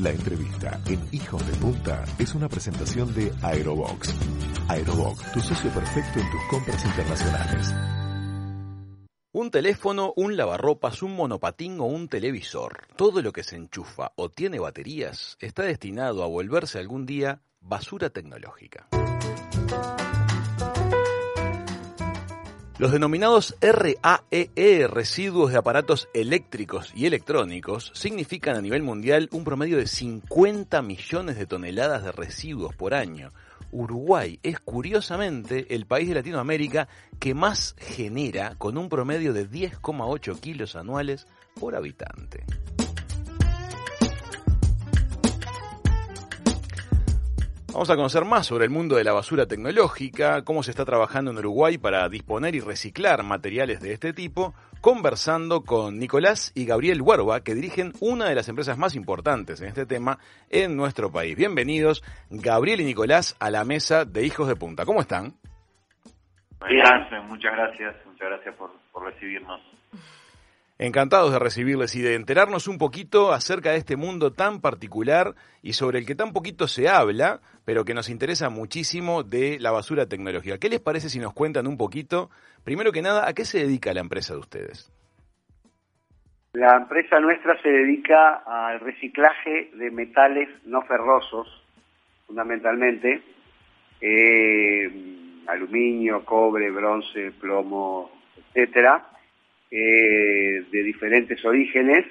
La entrevista en Hijos de Punta es una presentación de Aerobox. Aerobox, tu socio perfecto en tus compras internacionales. Un teléfono, un lavarropas, un monopatín o un televisor, todo lo que se enchufa o tiene baterías está destinado a volverse algún día basura tecnológica. Los denominados RAEE, e, residuos de aparatos eléctricos y electrónicos, significan a nivel mundial un promedio de 50 millones de toneladas de residuos por año. Uruguay es curiosamente el país de Latinoamérica que más genera con un promedio de 10,8 kilos anuales por habitante. Vamos a conocer más sobre el mundo de la basura tecnológica, cómo se está trabajando en Uruguay para disponer y reciclar materiales de este tipo, conversando con Nicolás y Gabriel Huerva, que dirigen una de las empresas más importantes en este tema en nuestro país. Bienvenidos, Gabriel y Nicolás, a la mesa de Hijos de Punta. ¿Cómo están? Bien, muchas gracias, muchas gracias por recibirnos. Encantados de recibirles y de enterarnos un poquito acerca de este mundo tan particular y sobre el que tan poquito se habla, pero que nos interesa muchísimo de la basura tecnológica. ¿Qué les parece si nos cuentan un poquito, primero que nada, a qué se dedica la empresa de ustedes? La empresa nuestra se dedica al reciclaje de metales no ferrosos, fundamentalmente, eh, aluminio, cobre, bronce, plomo, etcétera eh, de diferentes orígenes,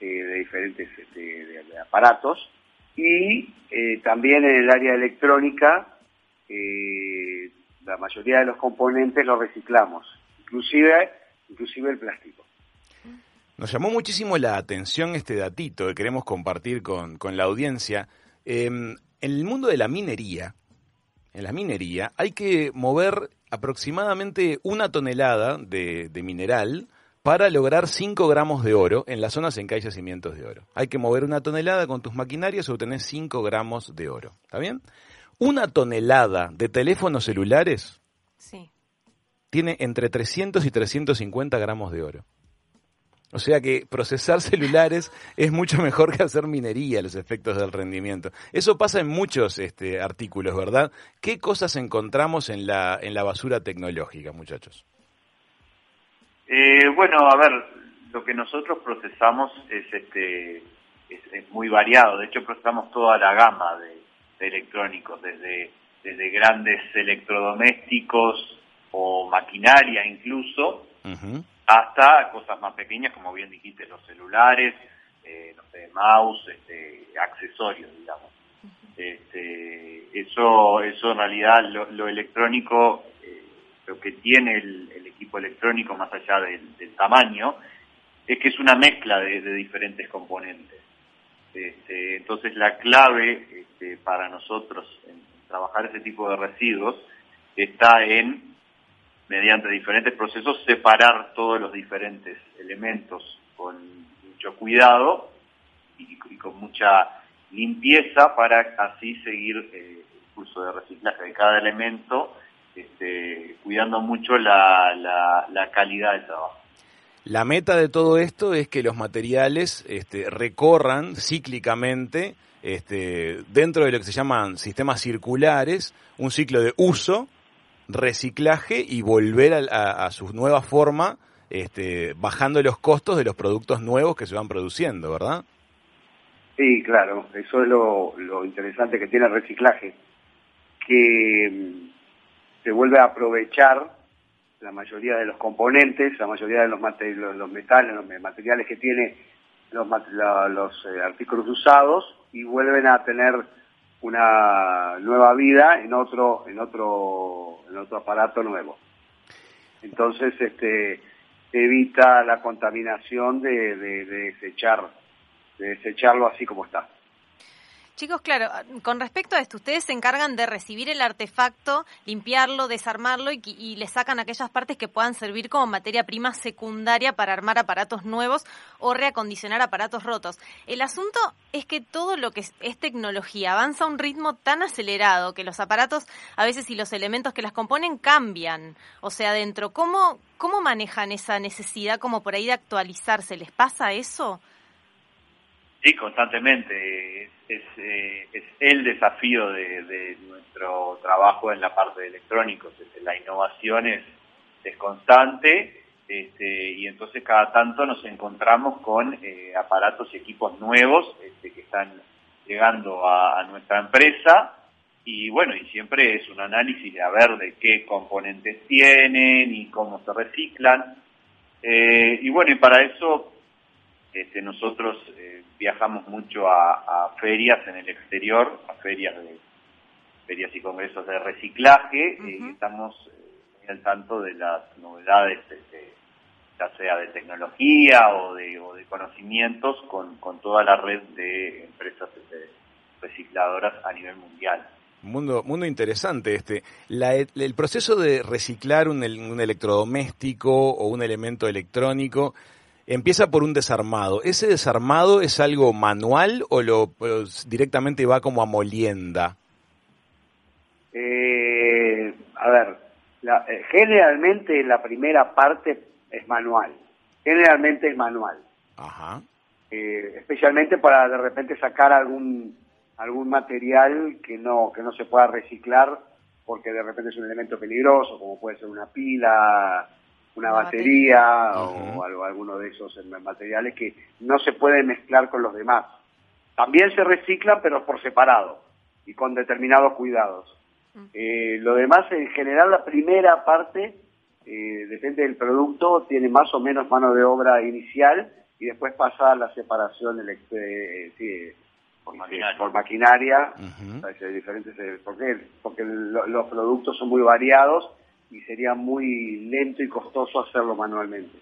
eh, de diferentes este, aparatos, y eh, también en el área electrónica, la mayoría de los componentes los reciclamos, inclusive, inclusive el plástico. Nos llamó muchísimo la atención este datito que queremos compartir con, con la audiencia. Em, en el mundo de la minería, en la minería, hay que mover aproximadamente una tonelada de, mineral para lograr 5 gramos de oro en las zonas en que hay yacimientos de oro. Hay que mover una tonelada con tus maquinarias y obtener 5 gramos de oro. ¿Está bien? Una tonelada de teléfonos celulares sí. tiene entre 300 y 350 gramos de oro. O sea que procesar celulares es mucho mejor que hacer minería, los efectos del rendimiento. Eso pasa en muchos este, artículos, ¿verdad? ¿Qué cosas encontramos en la, en la basura tecnológica, muchachos? Eh, bueno, a ver, lo que nosotros procesamos es, este, es, muy variado. De hecho, procesamos toda la gama de, electrónicos, desde, desde grandes electrodomésticos o maquinaria incluso, hasta cosas más pequeñas, como bien dijiste, los celulares, eh, no sé, mouse, este, accesorios, digamos. Este, eso, eso en realidad lo, electrónico, eh, lo que tiene el, equipo electrónico más allá del, tamaño, es que es una mezcla de, diferentes componentes. Este, entonces la clave este, para nosotros en trabajar ese tipo de residuos está en mediante diferentes procesos, separar todos los diferentes elementos con mucho cuidado y, con mucha limpieza para así seguir eh, el curso de reciclaje de cada elemento, este, cuidando mucho la, la, calidad del trabajo. La meta de todo esto es que los materiales este, recorran cíclicamente este, dentro de lo que se llaman sistemas circulares, un ciclo de uso, reciclaje y volver a, su nueva forma, este, bajando los costos de los productos nuevos que se van produciendo, ¿verdad? Sí, claro, eso es lo, interesante que tiene el reciclaje, que mm, se vuelve a aprovechar la mayoría de los componentes, la mayoría de los, los, metales, los materiales que tiene los, los eh, artículos usados y vuelven a tener una nueva vida en otro en otro en otro aparato nuevo. Entonces este evita la contaminación de, de desechar de desecharlo así como está Chicos, claro, con respecto a esto, ustedes se encargan de recibir el artefacto, limpiarlo, desarmarlo y, le sacan aquellas partes que puedan servir como materia prima secundaria para armar aparatos nuevos o reacondicionar aparatos rotos. El asunto es que todo lo que es, tecnología avanza a un ritmo tan acelerado que los aparatos a veces y los elementos que las componen cambian. O sea, dentro, ¿cómo, cómo manejan esa necesidad como por ahí de actualizarse? ¿Les pasa eso? Sí, constantemente. Es, eh, es, el desafío de, nuestro trabajo en la parte de electrónicos. La innovación es, es constante este, y entonces cada tanto nos encontramos con eh, aparatos y equipos nuevos este, que están llegando a, nuestra empresa y bueno, y siempre es un análisis de a ver de qué componentes tienen y cómo se reciclan. Eh, y bueno, y para eso este, nosotros eh, viajamos mucho a, ferias en el exterior, a ferias de ferias y congresos de reciclaje, y estamos muy al tanto de las novedades este, ya sea de tecnología o de, conocimientos, con, toda la red de empresas este, recicladoras a nivel mundial. Mundo, mundo interesante este. el proceso de reciclar un, electrodoméstico o un elemento electrónico empieza por un desarmado. ¿Ese desarmado es algo manual o lo directamente va como a molienda? Eh, a ver, eh, generalmente la primera parte es manual. Generalmente es manual. Ajá. Eh, especialmente para de repente sacar algún algún material que no que no se pueda reciclar porque de repente es un elemento peligroso como puede ser una pila una, batería, o algo, alguno de esos materiales que no se pueden mezclar con los demás. También se reciclan pero por separado y con determinados cuidados. Mm. eh, lo demás en general la primera parte eh, depende del producto, tiene más o menos mano de obra inicial y después pasa a la separación eh, por maquinaria, diferentes, eh, ¿por qué? Porque los productos son muy variados y sería muy lento y costoso hacerlo manualmente.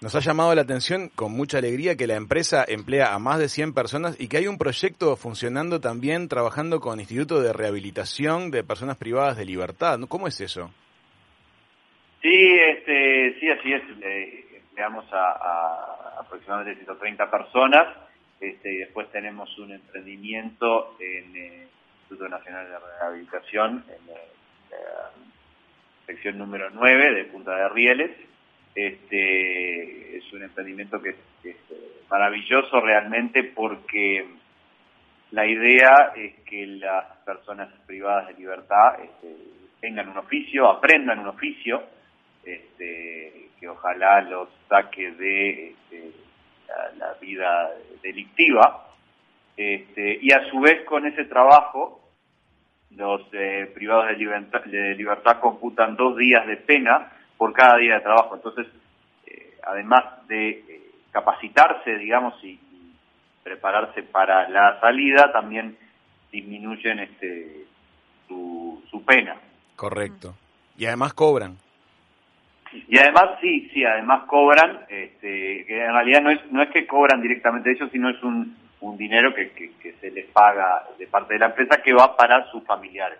Nos ha llamado la atención con mucha alegría que la empresa emplea a más de 100 personas y que hay un proyecto funcionando también trabajando con Instituto de Rehabilitación de Personas Privadas de Libertad. ¿Cómo es eso? Sí, este, sí, así es. empleamos a, aproximadamente 130 personas este, y después tenemos un emprendimiento en el Instituto Nacional de Rehabilitación, en la sección número 9 de Punta de Rieles. Este, es un emprendimiento que, es maravilloso realmente porque la idea es que las personas privadas de libertad este, tengan un oficio, aprendan un oficio, este, que ojalá los saque de este, la, vida delictiva, este, y a su vez con ese trabajo los eh, privados de libertad, de libertad computan dos días de pena por cada día de trabajo. Entonces, eh, además de eh, capacitarse, digamos, y, prepararse para la salida, también disminuyen este, su, su pena. Correcto. Y además cobran. Y además, sí, sí, además cobran, este, que en realidad no es, no es que cobran directamente ellos, sino es un, un dinero que, que, se les paga de parte de la empresa que va para sus familiares.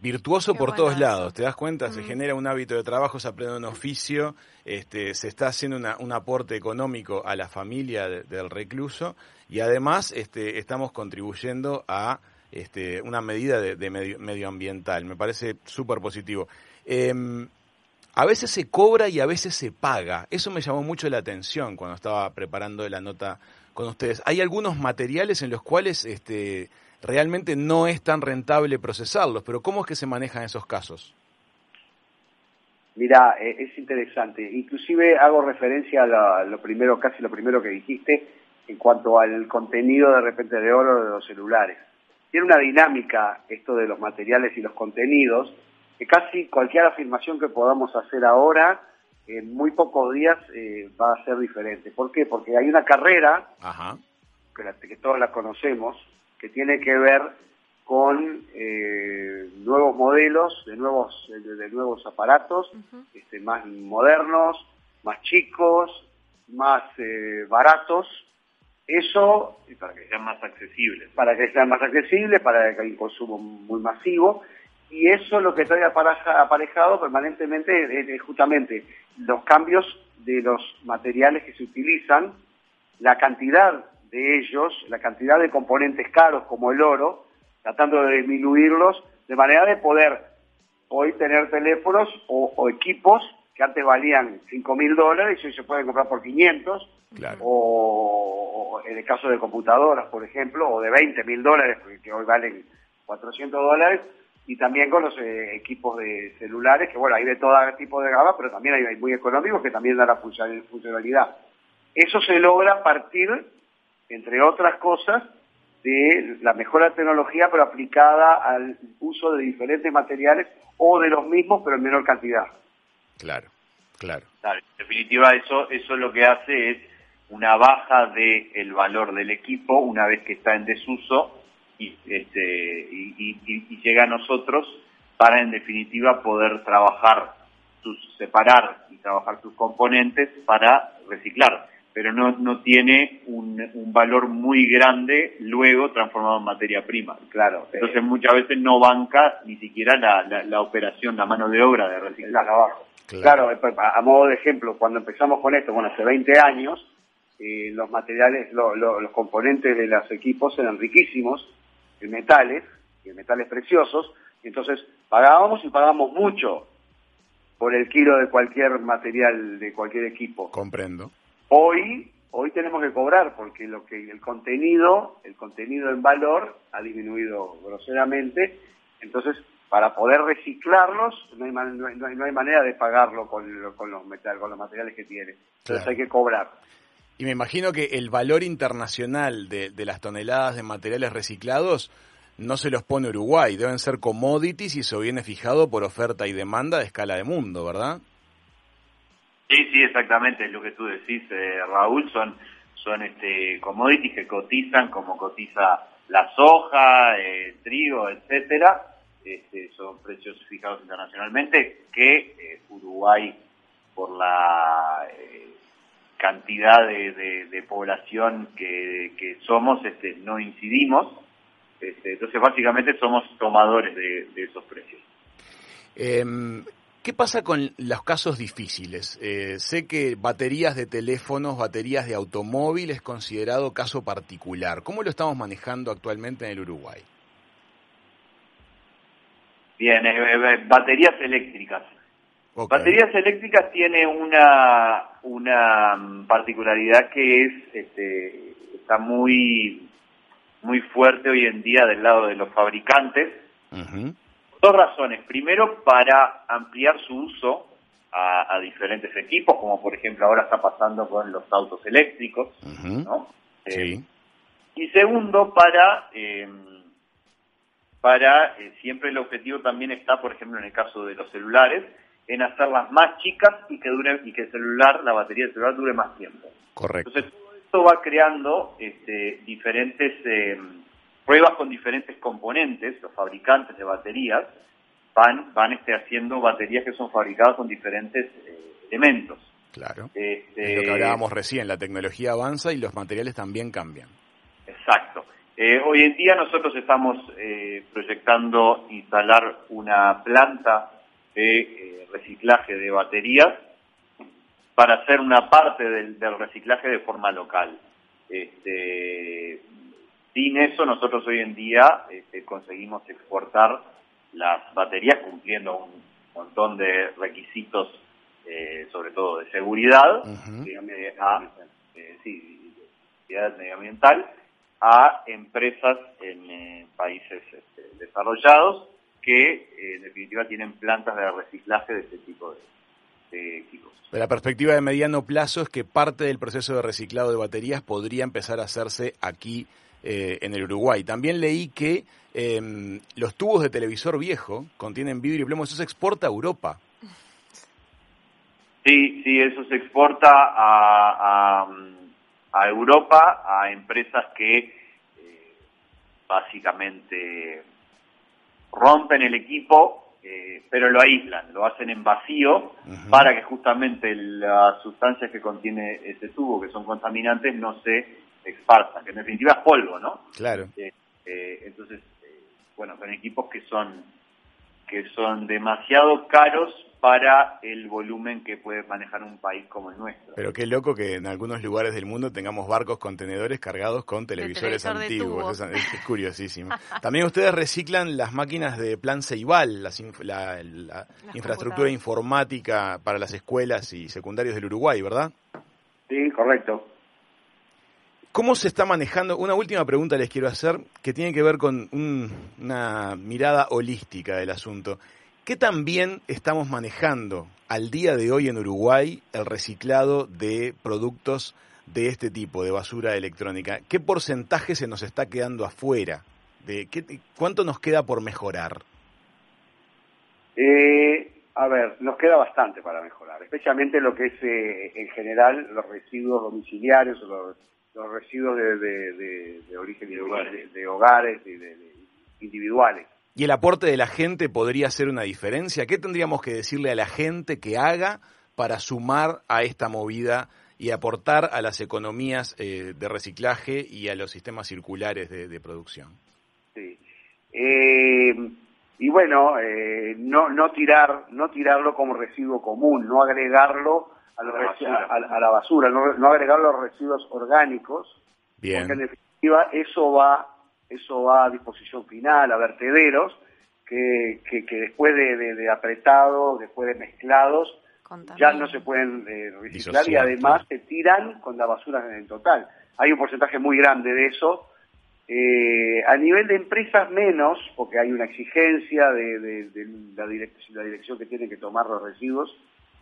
Virtuoso por todos lados, ¿te das cuenta? Se genera un hábito de trabajo, se aprende un oficio, este, se está haciendo un aporte económico a la familia del recluso y además este, estamos contribuyendo a este, una medida de, medio, medioambiental. Me parece súper positivo. Em, a veces se cobra y a veces se paga. Eso me llamó mucho la atención cuando estaba preparando la nota con ustedes. Hay algunos materiales en los cuales este, realmente no es tan rentable procesarlos, pero ¿cómo es que se manejan esos casos? Mira, eh, es interesante. Inclusive hago referencia a lo primero, casi lo primero que dijiste, en cuanto al contenido de repente de oro de los celulares. Tiene una dinámica esto de los materiales y los contenidos casi cualquier afirmación que podamos hacer ahora, en muy pocos días eh, va a ser diferente. ¿Por qué? Porque hay una carrera, Que, todos la conocemos, que tiene que ver con eh, nuevos modelos, de nuevos, de, nuevos aparatos, este, más modernos, más chicos, más eh, baratos. Eso... Y para que sean más accesibles. Para que sean más accesibles, para que haya un consumo muy masivo y eso lo que trae aparejado permanentemente es, justamente los cambios de los materiales que se utilizan, la cantidad de ellos, la cantidad de componentes caros como el oro, tratando de disminuirlos de manera de poder hoy tener teléfonos o, equipos que antes valían 5 mil dólares y hoy se pueden comprar por 500 Claro. O, o en el caso de computadoras, por ejemplo, o de 20 mil dólares, que hoy valen 400 dólares, y también con los eh, equipos de celulares, que bueno, hay de todo tipo de gama, pero también hay, hay muy económicos que también dan la funcional- funcionalidad. Eso se logra a partir, entre otras cosas, de la mejora de tecnología, pero aplicada al uso de diferentes materiales o de los mismos, pero en menor cantidad. Claro, claro. Claro, en definitiva, eso, eso lo que hace es una baja del el valor del equipo una vez que está en desuso y, este, y, y- y- y llega a nosotros para, en definitiva, poder trabajar, sus, separar y trabajar sus componentes para reciclar. Pero no, no tiene un, un valor muy grande luego transformado en materia prima. Claro. eh, Entonces muchas veces no banca ni siquiera la, la, la operación, la mano de obra de el reciclaje. trabajo. Claro. Claro, eh, a a modo de ejemplo, cuando empezamos con esto, bueno, hace 20 años, eh, los materiales, lo- lo- los componentes de los equipos eran riquísimos en metales, y en metales preciosos, y entonces pagábamos y pagamos mucho por el kilo de cualquier material, de cualquier equipo. Comprendo. Hoy, hoy tenemos que cobrar porque lo que el contenido, el contenido en valor ha disminuido groseramente. Entonces, para poder reciclarlos, no hay, man- no hay, no hay- manera de pagarlo con, con los metal, con los materiales que tiene. Entonces hay que cobrar. Y me imagino que el valor internacional de, de las toneladas de materiales reciclados no se los pone Uruguay, deben ser commodities y eso viene fijado por oferta y demanda de escala de mundo, ¿verdad? Sí, sí, exactamente, es lo que tú decís, eh, Raúl, son, son este, commodities que cotizan como cotiza la soja, eh, trigo, etcétera, este, son precios fijados internacionalmente que eh, Uruguay, por la eh, cantidad de, de- de población que, que somos, este, no incidimos, este, entonces básicamente somos tomadores de, de esos precios. Em, ¿Qué pasa con los casos difíciles? Eh, sé que baterías de teléfonos, baterías de automóvil es considerado caso particular. ¿Cómo lo estamos manejando actualmente en el Uruguay? Bien, eh, eh, baterías eléctricas. Ok. Baterías eléctricas tiene una, una mm, particularidad que es, este, está muy, muy fuerte hoy en día del lado de los fabricantes. Ujú, Dos razones. Primero, para ampliar su uso a, a diferentes equipos, como por ejemplo ahora está pasando con los autos eléctricos. Eh, Sí, y segundo, para, eh, para eh, siempre el objetivo también está, por ejemplo, en el caso de los celulares, en hacerlas más chicas y que dure y que el celular, la batería del celular dure más tiempo. correcto. Entonces, todo esto va creando este, diferentes eh, pruebas con diferentes componentes, los fabricantes de baterías van, van este, haciendo baterías que son fabricadas con diferentes eh, elementos. Claro. Este, Es lo que hablábamos recién, la tecnología avanza y los materiales también cambian. Exacto. Eh, hoy en día nosotros estamos eh, proyectando instalar una planta de eh, reciclaje de baterías para hacer una parte del, del reciclaje de forma local. Este, sin eso nosotros hoy en día este, conseguimos exportar las baterías cumpliendo un montón de requisitos, eh, sobre todo de seguridad, Ujú. eh, a, eh, sí, seguridad medioambiental, a empresas en países este, desarrollados que eh, en definitiva tienen plantas de reciclaje de este tipo de, de equipos. La perspectiva de mediano plazo es que parte del proceso de reciclado de baterías podría empezar a hacerse aquí eh, en el Uruguay. También leí que em, los tubos de televisor viejo contienen vidrio y plomo, eso se exporta a Europa. Sí, sí, eso se exporta a, a, a Europa, a empresas que eh, básicamente rompen el equipo, eh, pero lo aíslan, lo hacen en vacío para que justamente las sustancias que contiene ese tubo, que son contaminantes, no se esparzan, que en definitiva es polvo, ¿no? Claro. Eh, eh, entonces, eh, bueno, son equipos que son que son demasiado caros para el volumen que puede manejar un país como el nuestro. Pero qué loco que en algunos lugares del mundo tengamos barcos contenedores cargados con televisores antiguos. Es, es curiosísimo. También ustedes reciclan las máquinas de Plan Ceibal, las inf- la, la infraestructura informática para las escuelas y secundarios del Uruguay, ¿verdad? Sí, correcto. ¿Cómo se está manejando? Una última pregunta les quiero hacer que tiene que ver con una mirada holística del asunto. ¿Qué tan bien estamos manejando al día de hoy en Uruguay el reciclado de productos de este tipo, de basura electrónica? ¿Qué porcentaje se nos está quedando afuera? De, ¿qué, ¿Cuánto nos queda por mejorar? Eh, a ver, nos queda bastante para mejorar, especialmente lo que es eh, en general los residuos domiciliarios los los residuos de, de, origen de, de, hogares y de, individuales. ¿Y el aporte de la gente podría hacer una diferencia? ¿Qué tendríamos que decirle a la gente que haga para sumar a esta movida y aportar a las economías eh, de reciclaje y a los sistemas circulares de, producción? Sí. Eh, y bueno, eh, no, no, tirar, no tirarlo como residuo común, no agregarlo a, la basura, no, agregar los residuos orgánicos, Bien. porque en definitiva eso va, eso va a disposición final, a vertederos, que, que, después de, apretado, después de mezclados, ya no se pueden eh, reciclar y además se tiran con la basura en total. Hay un porcentaje muy grande de eso. Eh, a nivel de empresas menos, porque hay una exigencia de, de la, dirección, la dirección que tiene que tomar los residuos,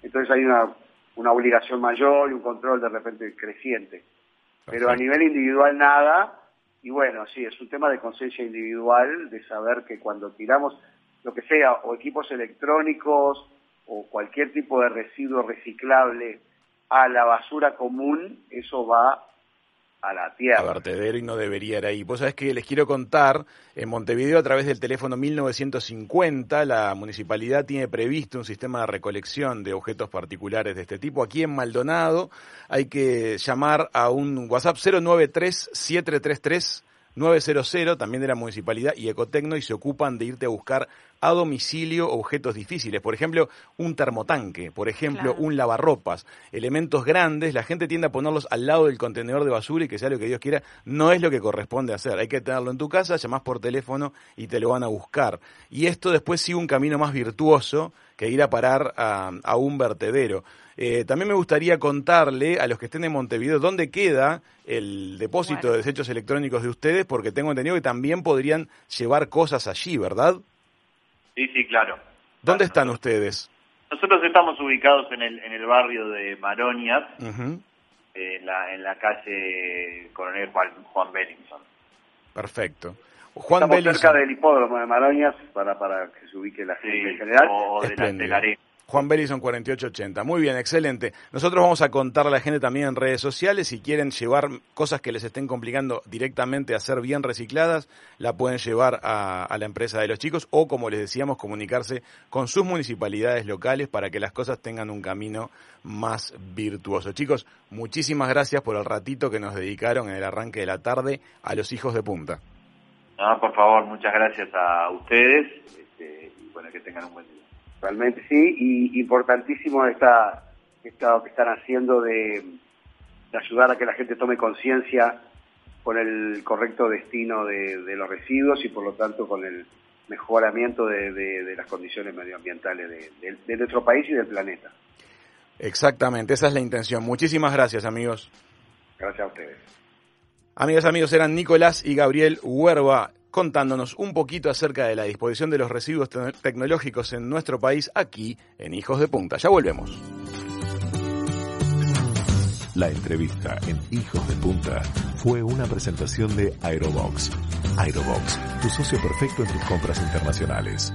entonces hay una una obligación mayor y un control de repente creciente. Pero a nivel individual nada, y bueno, sí, es un tema de conciencia individual, de saber que cuando tiramos lo que sea, o equipos electrónicos, o cualquier tipo de residuo reciclable a la basura común, eso va a la tierra. A vertedero y no debería ir ahí. Vos sabés que les quiero contar, en Montevideo a través del teléfono 1950, la municipalidad tiene previsto un sistema de recolección de objetos particulares de este tipo. Aquí en Maldonado hay que llamar a un WhatsApp 093 733 900, también de la municipalidad y Ecotecno, y se ocupan de irte a buscar a domicilio objetos difíciles. Por ejemplo, un termotanque, por ejemplo, un lavarropas, elementos grandes, la gente tiende a ponerlos al lado del contenedor de basura y que sea lo que Dios quiera, no es lo que corresponde hacer. Hay que tenerlo en tu casa, llamás por teléfono y te lo van a buscar. Y esto después sigue un camino más virtuoso que ir a parar a, un vertedero. Eh, también me gustaría contarle a los que estén en Montevideo dónde queda el depósito de desechos electrónicos de ustedes, porque tengo entendido que también podrían llevar cosas allí, ¿verdad? Sí, sí, claro. ¿Dónde están ustedes? Nosotros estamos ubicados en el, en el barrio de Maronias, en, la, en la calle Coronel Juan, Juan Bellinson. Perfecto. Juan estamos cerca del hipódromo de Maronias para, para que se ubique la gente en general. O de la, de la Juan Bellison 4880. Muy bien, excelente. Nosotros vamos a contar a la gente también en redes sociales. Si quieren llevar cosas que les estén complicando directamente a ser bien recicladas, la pueden llevar a, la empresa de los chicos o, como les decíamos, comunicarse con sus municipalidades locales para que las cosas tengan un camino más virtuoso. Chicos, muchísimas gracias por el ratito que nos dedicaron en el arranque de la tarde a los hijos de punta. No, por favor, muchas gracias a ustedes este, y bueno, que tengan un buen día. Realmente sí, y importantísimo está esto que están haciendo de, ayudar a que la gente tome conciencia con el correcto destino de, los residuos y por lo tanto con el mejoramiento de, las condiciones medioambientales de, nuestro país y del planeta. Exactamente, esa es la intención. Muchísimas gracias, amigos. Gracias a ustedes. Amigas, amigos, eran Nicolás y Gabriel Huerva contándonos un poquito acerca de la disposición de los residuos tecnológicos en nuestro país aquí en Hijos de Punta. Ya volvemos. La entrevista en Hijos de Punta fue una presentación de Aerobox. Aerobox, tu socio perfecto en tus compras internacionales.